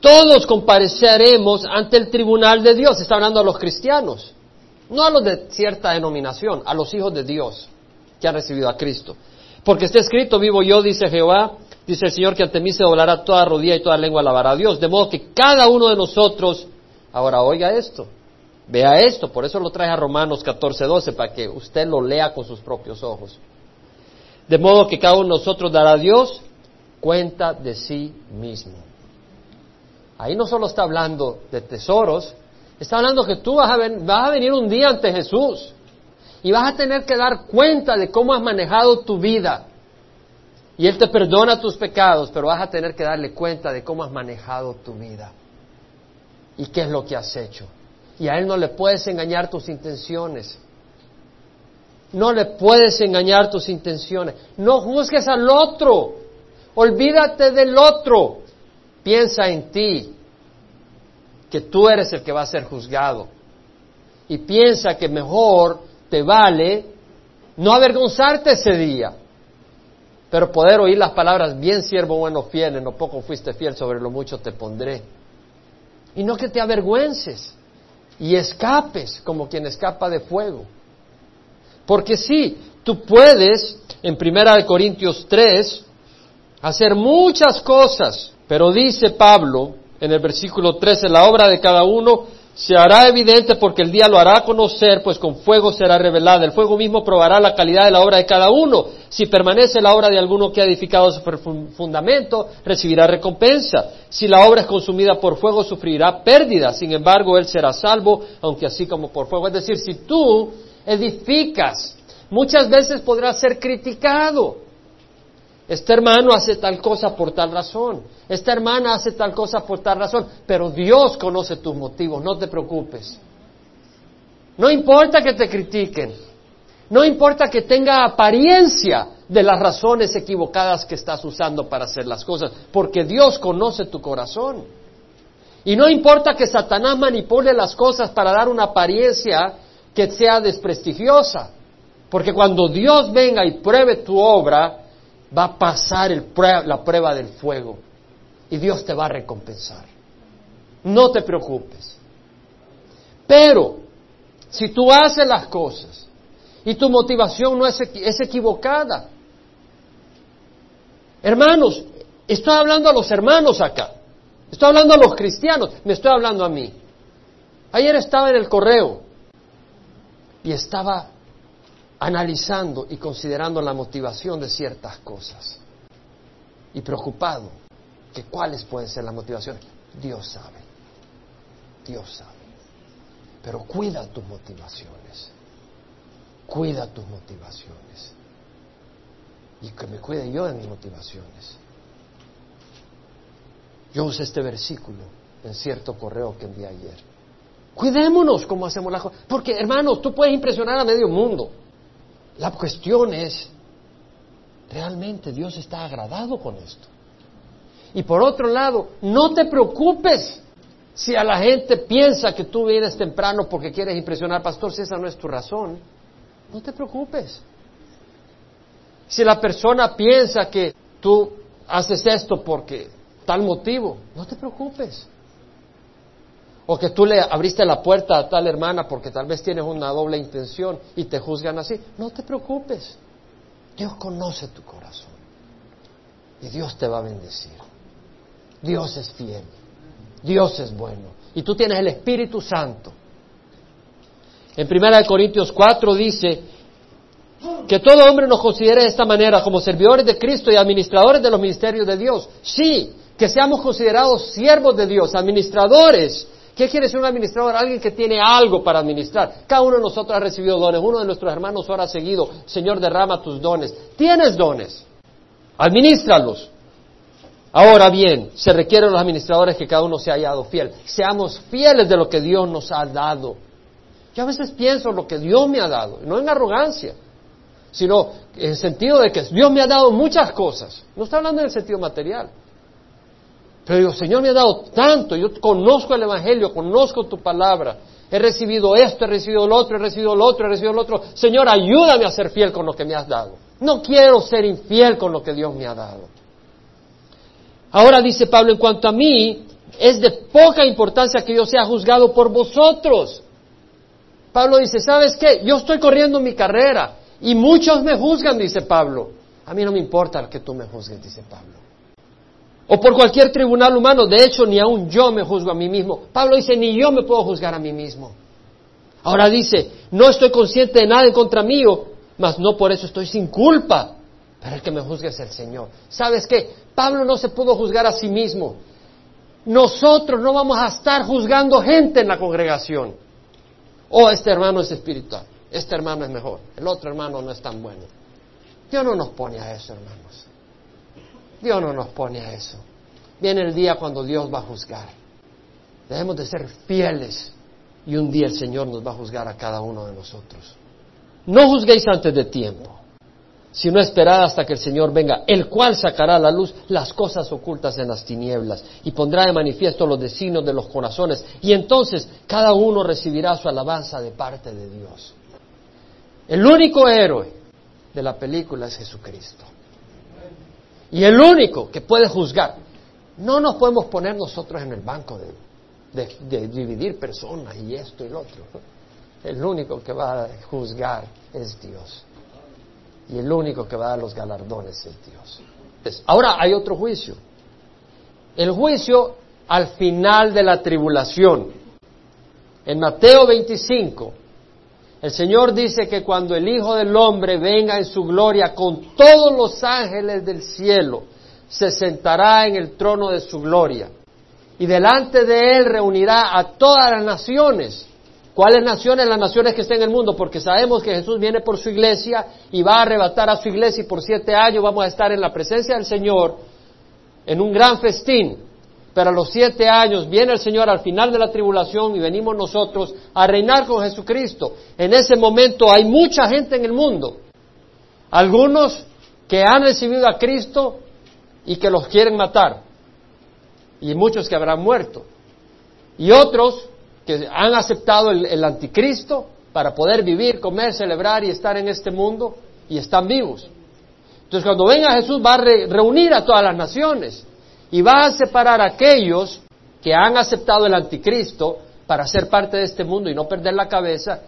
Todos compareceremos ante el tribunal de Dios. Está hablando a los cristianos, no a los de cierta denominación, a los hijos de Dios que han recibido a Cristo. Porque está escrito, vivo yo, dice Jehová, Dice el Señor que ante mí se doblará toda rodilla y toda lengua alabará a Dios. De modo que cada uno de nosotros, ahora oiga esto, vea esto, por eso lo trae a Romanos 14, 12, para que usted lo lea con sus propios ojos. De modo que cada uno de nosotros dará a Dios cuenta de sí mismo. Ahí no solo está hablando de tesoros, está hablando que tú vas a, vas a venir un día ante Jesús y vas a tener que dar cuenta de cómo has manejado tu vida y Él te perdona tus pecados, pero vas a tener que darle cuenta de cómo has manejado tu vida y qué es lo que has hecho. Y a Él no le puedes engañar tus intenciones. No le puedes engañar tus intenciones. No juzgues al otro. Olvídate del otro. Piensa en ti, que tú eres el que va a ser juzgado. Y piensa que mejor te vale no avergonzarte ese día pero poder oír las palabras, bien siervo bueno fiel, en lo poco fuiste fiel, sobre lo mucho te pondré. Y no que te avergüences y escapes como quien escapa de fuego. Porque sí, tú puedes, en Primera de Corintios 3, hacer muchas cosas, pero dice Pablo en el versículo 13, la obra de cada uno se hará evidente porque el día lo hará conocer, pues con fuego será revelada. El fuego mismo probará la calidad de la obra de cada uno. Si permanece la obra de alguno que ha edificado su fundamento, recibirá recompensa. Si la obra es consumida por fuego, sufrirá pérdida. Sin embargo, él será salvo, aunque así como por fuego. Es decir, si tú edificas, muchas veces podrás ser criticado. Este hermano hace tal cosa por tal razón. Esta hermana hace tal cosa por tal razón. Pero Dios conoce tus motivos, no te preocupes. No importa que te critiquen. No importa que tenga apariencia de las razones equivocadas que estás usando para hacer las cosas, porque Dios conoce tu corazón. Y no importa que Satanás manipule las cosas para dar una apariencia que sea desprestigiosa, porque cuando Dios venga y pruebe tu obra, va a pasar la prueba del fuego y Dios te va a recompensar. No te preocupes. Pero, si tú haces las cosas y tu motivación no es, equivocada, hermanos, Estoy hablando a los hermanos acá. Estoy hablando a los cristianos. Me estoy hablando a mí. Ayer estaba en el correo y estaba analizando y considerando la motivación de ciertas cosas y preocupado que cuáles pueden ser las motivaciones. Dios sabe, Dios sabe. Pero cuida tus motivaciones, cuida tus motivaciones y que me cuide yo de mis motivaciones. Yo usé este versículo en cierto correo que envié ayer. Cuidémonos como hacemos las cosas. Porque, hermanos, tú puedes impresionar a medio mundo. La cuestión es, ¿realmente Dios está agradado con esto? Y por otro lado, no te preocupes si a la gente piensa que tú vienes temprano porque quieres impresionar, pastor, si esa no es tu razón. No te preocupes. Si la persona piensa que tú haces esto porque tal motivo, no te preocupes. O que tú le abriste la puerta a tal hermana porque tal vez tienes una doble intención y te juzgan así. No te preocupes. Dios conoce tu corazón. Y Dios te va a bendecir. Dios es fiel. Dios es bueno. Y tú tienes el Espíritu Santo. En 1 Corintios 4 dice que todo hombre nos considere de esta manera como servidores de Cristo y administradores de los ministerios de Dios. Sí, que seamos considerados siervos de Dios, administradores ¿Qué quiere ser un administrador? Alguien que tiene algo para administrar. Cada uno de nosotros ha recibido dones. Uno de nuestros hermanos ahora ha seguido, Señor, derrama tus dones. Tienes dones. Administralos. Ahora bien, se requieren los administradores que cada uno se haya dado fiel. Seamos fieles de lo que Dios nos ha dado. Yo a veces pienso lo que Dios me ha dado, no en arrogancia, sino en el sentido de que Dios me ha dado muchas cosas. No está hablando en el sentido material. Pero digo, Señor me ha dado tanto, yo conozco el Evangelio, conozco tu palabra, he recibido esto, he recibido lo otro, he recibido lo otro, he recibido lo otro. Señor, ayúdame a ser fiel con lo que me has dado. No quiero ser infiel con lo que Dios me ha dado. Ahora dice Pablo, en cuanto a mí, es de poca importancia que yo sea juzgado por vosotros. Pablo dice, ¿sabes qué? Yo estoy corriendo mi carrera y muchos me juzgan, dice Pablo. A mí no me importa que tú me juzgues, dice Pablo o por cualquier tribunal humano. De hecho, ni aún yo me juzgo a mí mismo. Pablo dice, ni yo me puedo juzgar a mí mismo. Ahora dice, no estoy consciente de nada en contra mío, mas no por eso estoy sin culpa. Pero el que me juzgue es el Señor. ¿Sabes qué? Pablo no se pudo juzgar a sí mismo. Nosotros no vamos a estar juzgando gente en la congregación. Oh, este hermano es espiritual, este hermano es mejor, el otro hermano no es tan bueno. Dios no nos pone a eso, hermanos. Dios no nos pone a eso. Viene el día cuando Dios va a juzgar. Debemos de ser fieles y un día el Señor nos va a juzgar a cada uno de nosotros. No juzguéis antes de tiempo, sino esperad hasta que el Señor venga, el cual sacará a la luz las cosas ocultas en las tinieblas y pondrá de manifiesto los designios de los corazones, y entonces cada uno recibirá su alabanza de parte de Dios. El único héroe de la película es Jesucristo. Y el único que puede juzgar, no nos podemos poner nosotros en el banco de, dividir personas y esto y lo otro. El único que va a juzgar es Dios. Y el único que va a dar los galardones es Dios. Ahora hay otro juicio. El juicio al final de la tribulación. En Mateo 25, el Señor dice que cuando el Hijo del Hombre venga en su gloria con todos los ángeles del cielo, se sentará en el trono de su gloria. Y delante de él reunirá a todas las naciones. ¿Cuáles naciones? Las naciones que estén en el mundo, porque sabemos que Jesús viene por su iglesia y va a arrebatar a su iglesia y por siete años vamos a estar en la presencia del Señor en un gran festín pero a los siete años viene el Señor al final de la tribulación y venimos nosotros a reinar con Jesucristo. En ese momento hay mucha gente en el mundo. Algunos que han recibido a Cristo y que los quieren matar. Y muchos que habrán muerto. Y otros que han aceptado el, anticristo para poder vivir, comer, celebrar y estar en este mundo y están vivos. Entonces cuando venga Jesús va a reunir a todas las naciones y va a separar a aquellos que han aceptado el anticristo para ser parte de este mundo y no perder la cabeza,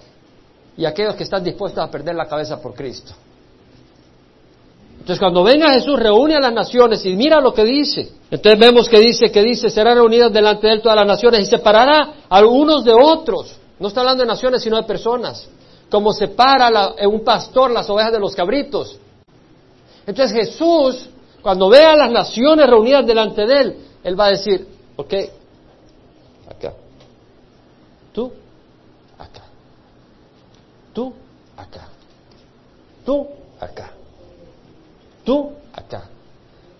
y aquellos que están dispuestos a perder la cabeza por Cristo. Entonces cuando venga Jesús reúne a las naciones y mira lo que dice. Entonces vemos que dice que dice serán reunidas delante de él todas las naciones y separará a unos de otros. No está hablando de naciones sino de personas. Como separa un pastor las ovejas de los cabritos. Entonces Jesús, cuando vea a las naciones reunidas delante de él, él va a decir, ok, acá. Tú, acá. Tú, acá. Tú, acá. Tú, acá.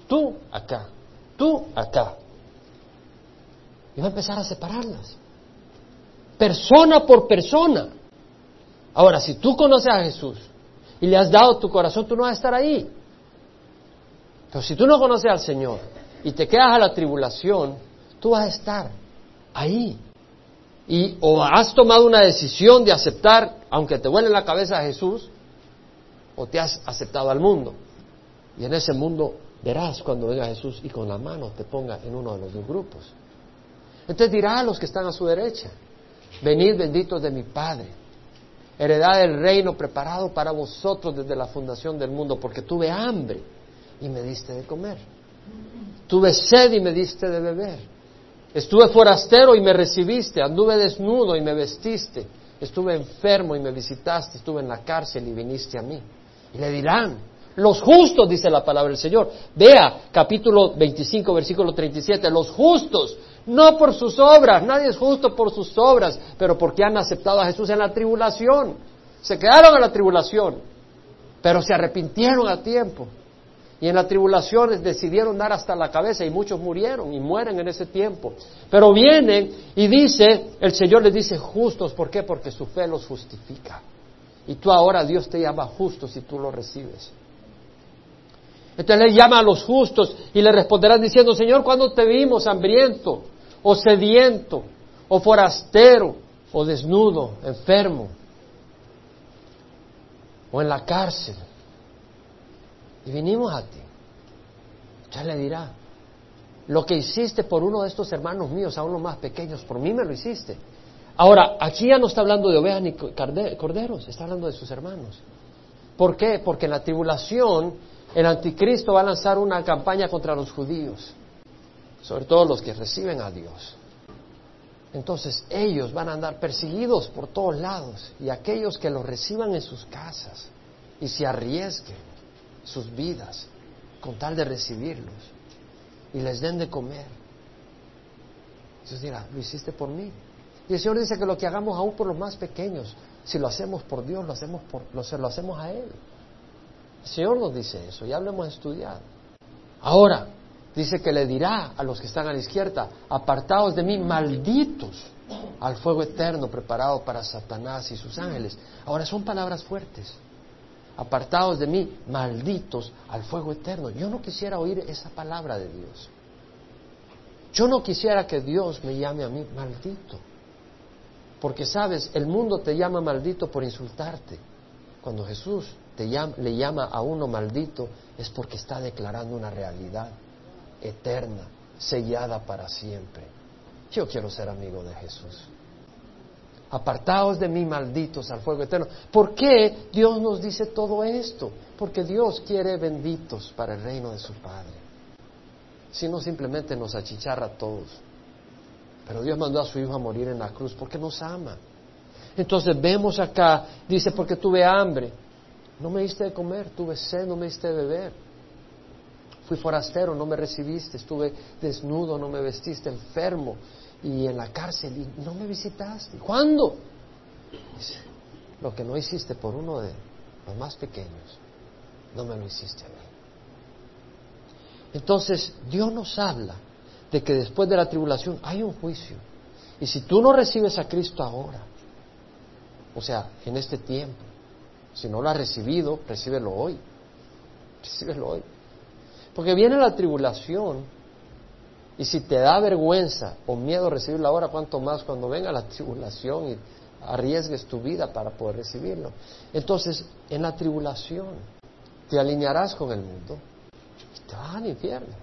Tú, acá. Tú, acá. Y va a empezar a separarlas. Persona por persona. Ahora, si tú conoces a Jesús y le has dado tu corazón, tú no vas a estar ahí. Pero si tú no conoces al Señor y te quedas a la tribulación, tú vas a estar ahí. Y o has tomado una decisión de aceptar, aunque te huele la cabeza a Jesús, o te has aceptado al mundo. Y en ese mundo verás cuando venga Jesús y con la mano te ponga en uno de los dos grupos. Entonces dirá a los que están a su derecha, venid benditos de mi Padre, heredad del reino preparado para vosotros desde la fundación del mundo, porque tuve hambre y me diste de comer. Tuve sed y me diste de beber. Estuve forastero y me recibiste. Anduve desnudo y me vestiste. Estuve enfermo y me visitaste. Estuve en la cárcel y viniste a mí. Y le dirán, los justos, dice la palabra del Señor. Vea capítulo 25, versículo 37. Los justos, no por sus obras. Nadie es justo por sus obras, pero porque han aceptado a Jesús en la tribulación. Se quedaron en la tribulación, pero se arrepintieron a tiempo. Y en la tribulación decidieron dar hasta la cabeza y muchos murieron y mueren en ese tiempo. Pero vienen y dice, el Señor les dice justos, ¿por qué? Porque su fe los justifica. Y tú ahora Dios te llama justo si tú lo recibes. Entonces le llama a los justos y le responderán diciendo, Señor, ¿cuándo te vimos hambriento o sediento o forastero o desnudo, enfermo o en la cárcel? Y vinimos a ti. Ya le dirá, lo que hiciste por uno de estos hermanos míos, aún los más pequeños, por mí me lo hiciste. Ahora, aquí ya no está hablando de ovejas ni corderos, está hablando de sus hermanos. ¿Por qué? Porque en la tribulación el anticristo va a lanzar una campaña contra los judíos, sobre todo los que reciben a Dios. Entonces ellos van a andar perseguidos por todos lados y aquellos que los reciban en sus casas y se arriesguen sus vidas con tal de recibirlos y les den de comer. Entonces dirá, lo hiciste por mí. Y el Señor dice que lo que hagamos aún por los más pequeños, si lo hacemos por Dios, lo hacemos, por, lo, lo hacemos a Él. El Señor nos dice eso, ya lo hemos estudiado. Ahora, dice que le dirá a los que están a la izquierda, apartados de mí, malditos, al fuego eterno preparado para Satanás y sus ángeles. Ahora son palabras fuertes apartados de mí, malditos al fuego eterno. Yo no quisiera oír esa palabra de Dios. Yo no quisiera que Dios me llame a mí maldito. Porque sabes, el mundo te llama maldito por insultarte. Cuando Jesús te le llama a uno maldito es porque está declarando una realidad eterna, sellada para siempre. Yo quiero ser amigo de Jesús apartaos de mí, malditos, al fuego eterno. ¿Por qué Dios nos dice todo esto? Porque Dios quiere benditos para el reino de su Padre. Si no, simplemente nos achicharra a todos. Pero Dios mandó a su Hijo a morir en la cruz porque nos ama. Entonces vemos acá, dice, porque tuve hambre, no me diste de comer, tuve sed, no me diste de beber. Fui forastero, no me recibiste, estuve desnudo, no me vestiste, enfermo, y en la cárcel y no me visitaste. ¿Cuándo? Dice, lo que no hiciste por uno de los más pequeños, no me lo hiciste a mí. Entonces, Dios nos habla de que después de la tribulación hay un juicio. Y si tú no recibes a Cristo ahora, o sea, en este tiempo, si no lo has recibido, recíbelo hoy. Recíbelo hoy. Porque viene la tribulación y si te da vergüenza o miedo recibirlo ahora, cuánto más cuando venga la tribulación y arriesgues tu vida para poder recibirlo. Entonces, en la tribulación te alinearás con el mundo y te vas al infierno.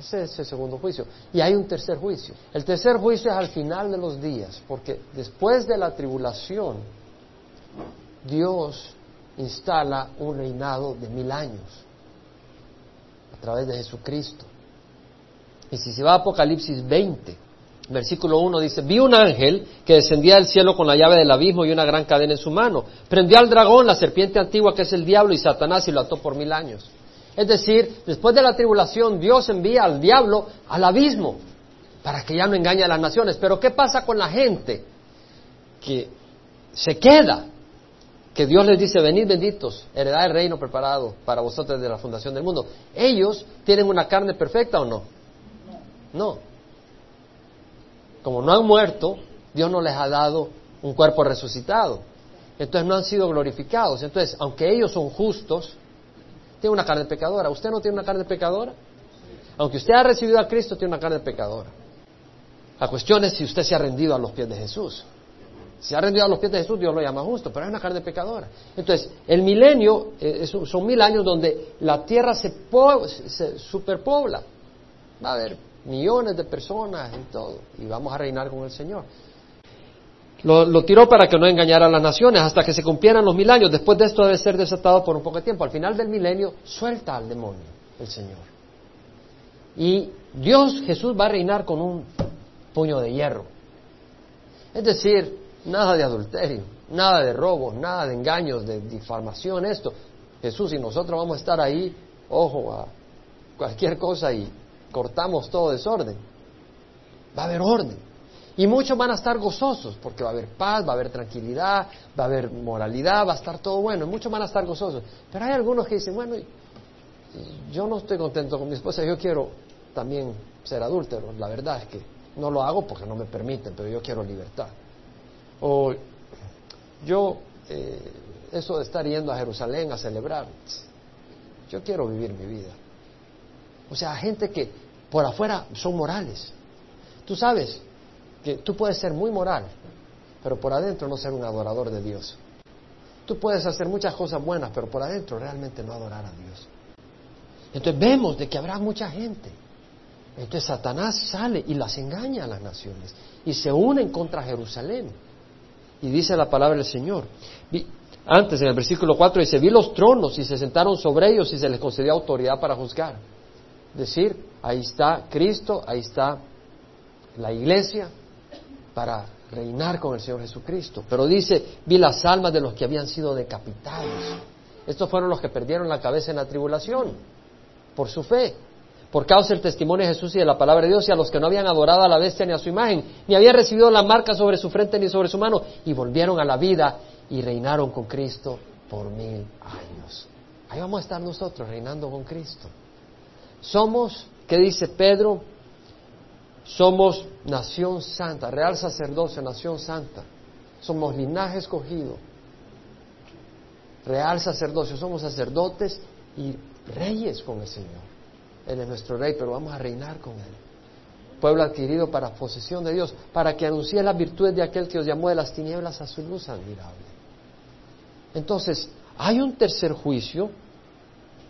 Ese es el segundo juicio. Y hay un tercer juicio. El tercer juicio es al final de los días, porque después de la tribulación, Dios instala un reinado de mil años. través de Jesucristo. Y si se va a Apocalipsis 20, versículo 1 dice, vi un ángel que descendía del cielo con la llave del abismo y una gran cadena en su mano. Prendió al dragón, la serpiente antigua que es el diablo y Satanás y lo ató por mil años. Es decir, después de la tribulación Dios envía al diablo al abismo para que ya no engañe a las naciones. Pero ¿qué pasa con la gente que se queda? Que Dios les dice, venid benditos, heredad el reino preparado para vosotros desde la fundación del mundo. ¿Ellos tienen una carne perfecta o no? No. Como no han muerto, Dios no les ha dado un cuerpo resucitado. Entonces no han sido glorificados. Entonces, aunque ellos son justos, tienen una carne pecadora. ¿Usted no tiene una carne pecadora? Aunque usted ha recibido a Cristo, tiene una carne pecadora. La cuestión es si usted se ha rendido a los pies de Jesús. Si ha rendido a los pies de Jesús, Dios lo llama justo, pero es una carne pecadora. Entonces, el milenio eh, son mil años donde la tierra se, se superpobla. Va a haber millones de personas en todo, y vamos a reinar con el Señor. Lo, tiró para que no engañara a las naciones hasta que se cumplieran los mil años. Después de esto debe ser desatado por un poco de tiempo. Al final del milenio, suelta al demonio el Señor. Y Dios, Jesús, va a reinar con un puño de hierro. Es decir, nada de adulterio, nada de robos, nada de engaños, de difamación, esto. Jesús y nosotros vamos a estar ahí, ojo, a cualquier cosa y cortamos todo desorden. Va a haber orden. Y muchos van a estar gozosos, porque va a haber paz, va a haber tranquilidad, va a haber moralidad, va a estar todo bueno, muchos van a estar gozosos. Pero hay algunos que dicen, bueno, yo no estoy contento con mi esposa, yo quiero también ser adúltero. La verdad es que no lo hago porque no me permiten, pero yo quiero libertad. O yo, eh, eso de estar yendo a Jerusalén a celebrar, yo quiero vivir mi vida. O sea, gente que por afuera son morales. Tú sabes que tú puedes ser muy moral, pero por adentro no ser un adorador de Dios. Tú puedes hacer muchas cosas buenas, pero por adentro realmente no adorar a Dios. Entonces vemos de que habrá mucha gente. Entonces Satanás sale y las engaña a las naciones y se unen contra Jerusalén. Y dice la palabra del Señor. Antes, en el versículo 4, dice, vi los tronos y se sentaron sobre ellos y se les concedió autoridad para juzgar decir, ahí está Cristo, ahí está la iglesia para reinar con el Señor Jesucristo. Pero dice, vi las almas de los que habían sido decapitados. Estos fueron los que perdieron la cabeza en la tribulación por su fe, por causa del testimonio de Jesús y de la palabra de Dios, y a los que no habían adorado a la bestia ni a su imagen, ni habían recibido la marca sobre su frente ni sobre su mano, y volvieron a la vida y reinaron con Cristo por mil años. Ahí vamos a estar nosotros reinando con Cristo. Somos, ¿qué dice Pedro? Somos nación santa, real sacerdocio, nación santa. Somos linaje escogido, real sacerdocio. Somos sacerdotes y reyes con el Señor. Él es nuestro rey, pero vamos a reinar con Él. Pueblo adquirido para posesión de Dios, para que anuncie las virtudes de aquel que os llamó de las tinieblas a su luz admirable. Entonces, hay un tercer juicio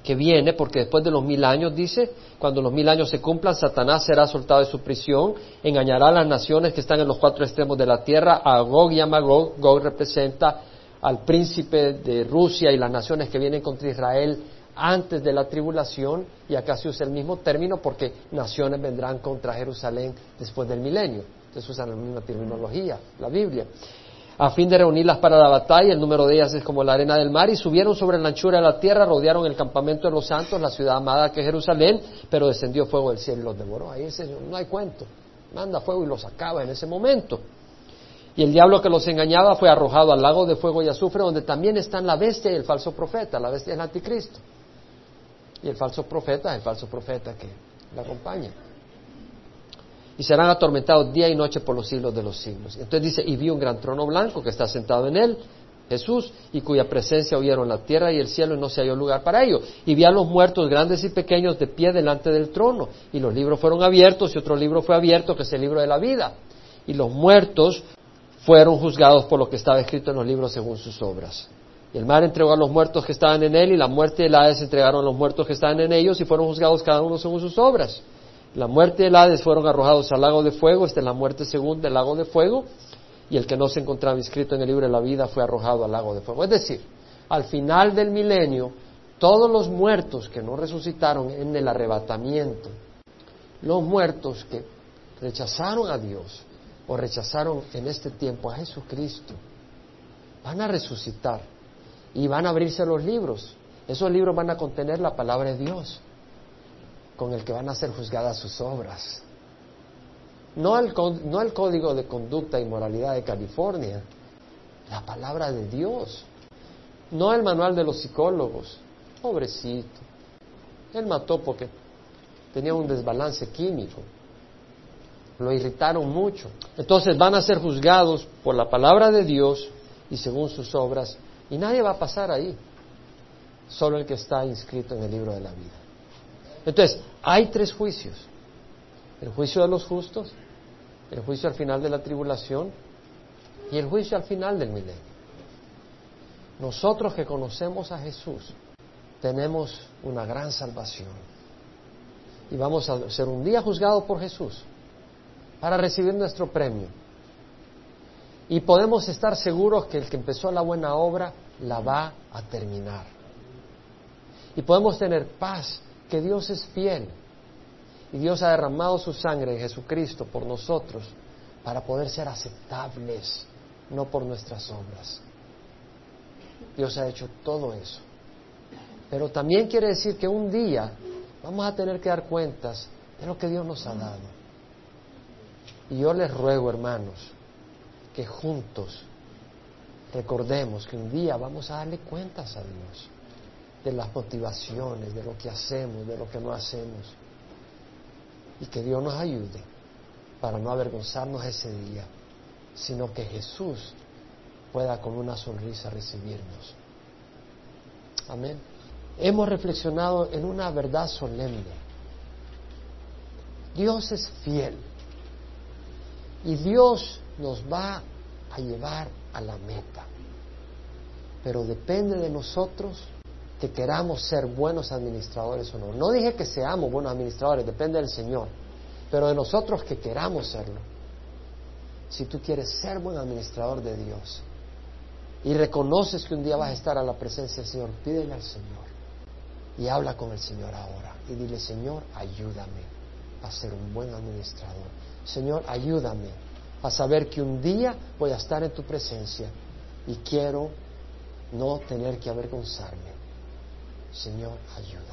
que viene, porque después de los mil años, dice, cuando los mil años se cumplan, Satanás será soltado de su prisión, engañará a las naciones que están en los cuatro extremos de la tierra, a Gog y a Magog, Gog representa al príncipe de Rusia y las naciones que vienen contra Israel antes de la tribulación, y acá se usa el mismo término porque naciones vendrán contra Jerusalén después del milenio. Entonces usan la misma terminología, la Biblia a fin de reunirlas para la batalla, el número de ellas es como la arena del mar, y subieron sobre la anchura de la tierra, rodearon el campamento de los santos, la ciudad amada que es Jerusalén, pero descendió fuego del cielo y los devoró. Ahí no hay cuento, manda fuego y los acaba en ese momento. Y el diablo que los engañaba fue arrojado al lago de fuego y azufre, donde también están la bestia y el falso profeta. La bestia es el anticristo. Y el falso profeta el falso profeta que la acompaña y serán atormentados día y noche por los siglos de los siglos. Entonces dice, y vi un gran trono blanco que está sentado en él, Jesús, y cuya presencia oyeron la tierra y el cielo y no se halló lugar para ello. Y vi a los muertos grandes y pequeños de pie delante del trono, y los libros fueron abiertos y otro libro fue abierto, que es el libro de la vida. Y los muertos fueron juzgados por lo que estaba escrito en los libros según sus obras. Y el mar entregó a los muertos que estaban en él, y la muerte y el Hades entregaron a los muertos que estaban en ellos, y fueron juzgados cada uno según sus obras. La muerte y el Hades fueron arrojados al lago de fuego, esta es la muerte segunda del lago de fuego, y el que no se encontraba inscrito en el libro de la vida fue arrojado al lago de fuego. Es decir, al final del milenio, todos los muertos que no resucitaron en el arrebatamiento, los muertos que rechazaron a Dios o rechazaron en este tiempo a Jesucristo, van a resucitar y van a abrirse los libros. Esos libros van a contener la palabra de Dios, con el que van a ser juzgadas sus obras. No el, no el código de conducta y moralidad de California, la palabra de Dios. No el manual de los psicólogos. Pobrecito. Él mató porque tenía un desbalance químico. Lo irritaron mucho. Entonces van a ser juzgados por la palabra de Dios y según sus obras. Y nadie va a pasar ahí. Solo el que está inscrito en el libro de la vida. Entonces, hay tres juicios. El juicio de los justos, el juicio al final de la tribulación y el juicio al final del milenio. Nosotros que conocemos a Jesús tenemos una gran salvación y vamos a ser un día juzgados por Jesús para recibir nuestro premio. Y podemos estar seguros que el que empezó la buena obra la va a terminar. Y podemos tener paz, que Dios es fiel y Dios ha derramado su sangre en Jesucristo por nosotros para poder ser aceptables, no por nuestras obras. Dios ha hecho todo eso. Pero también quiere decir que un día vamos a tener que dar cuentas de lo que Dios nos ha dado. Y yo les ruego, hermanos, que juntos recordemos que un día vamos a darle cuentas a Dios de las motivaciones, de lo que hacemos, de lo que no hacemos y que Dios nos ayude para no avergonzarnos ese día, sino que Jesús pueda con una sonrisa recibirnos. Amén. Hemos reflexionado en una verdad solemne. Dios es fiel y Dios nos va a llevar a la meta. Pero depende de nosotros que queramos ser buenos administradores o no. No dije que seamos buenos administradores, depende del Señor, pero de nosotros que queramos serlo. Si tú quieres ser buen administrador de Dios y reconoces que un día vas a estar a la presencia del Señor, pídele al Señor y habla con el Señor ahora y dile, Señor, ayúdame a ser un buen administrador. Señor, ayúdame a saber que un día voy a estar en tu presencia y quiero no tener que avergonzarme Señor, ayúdame.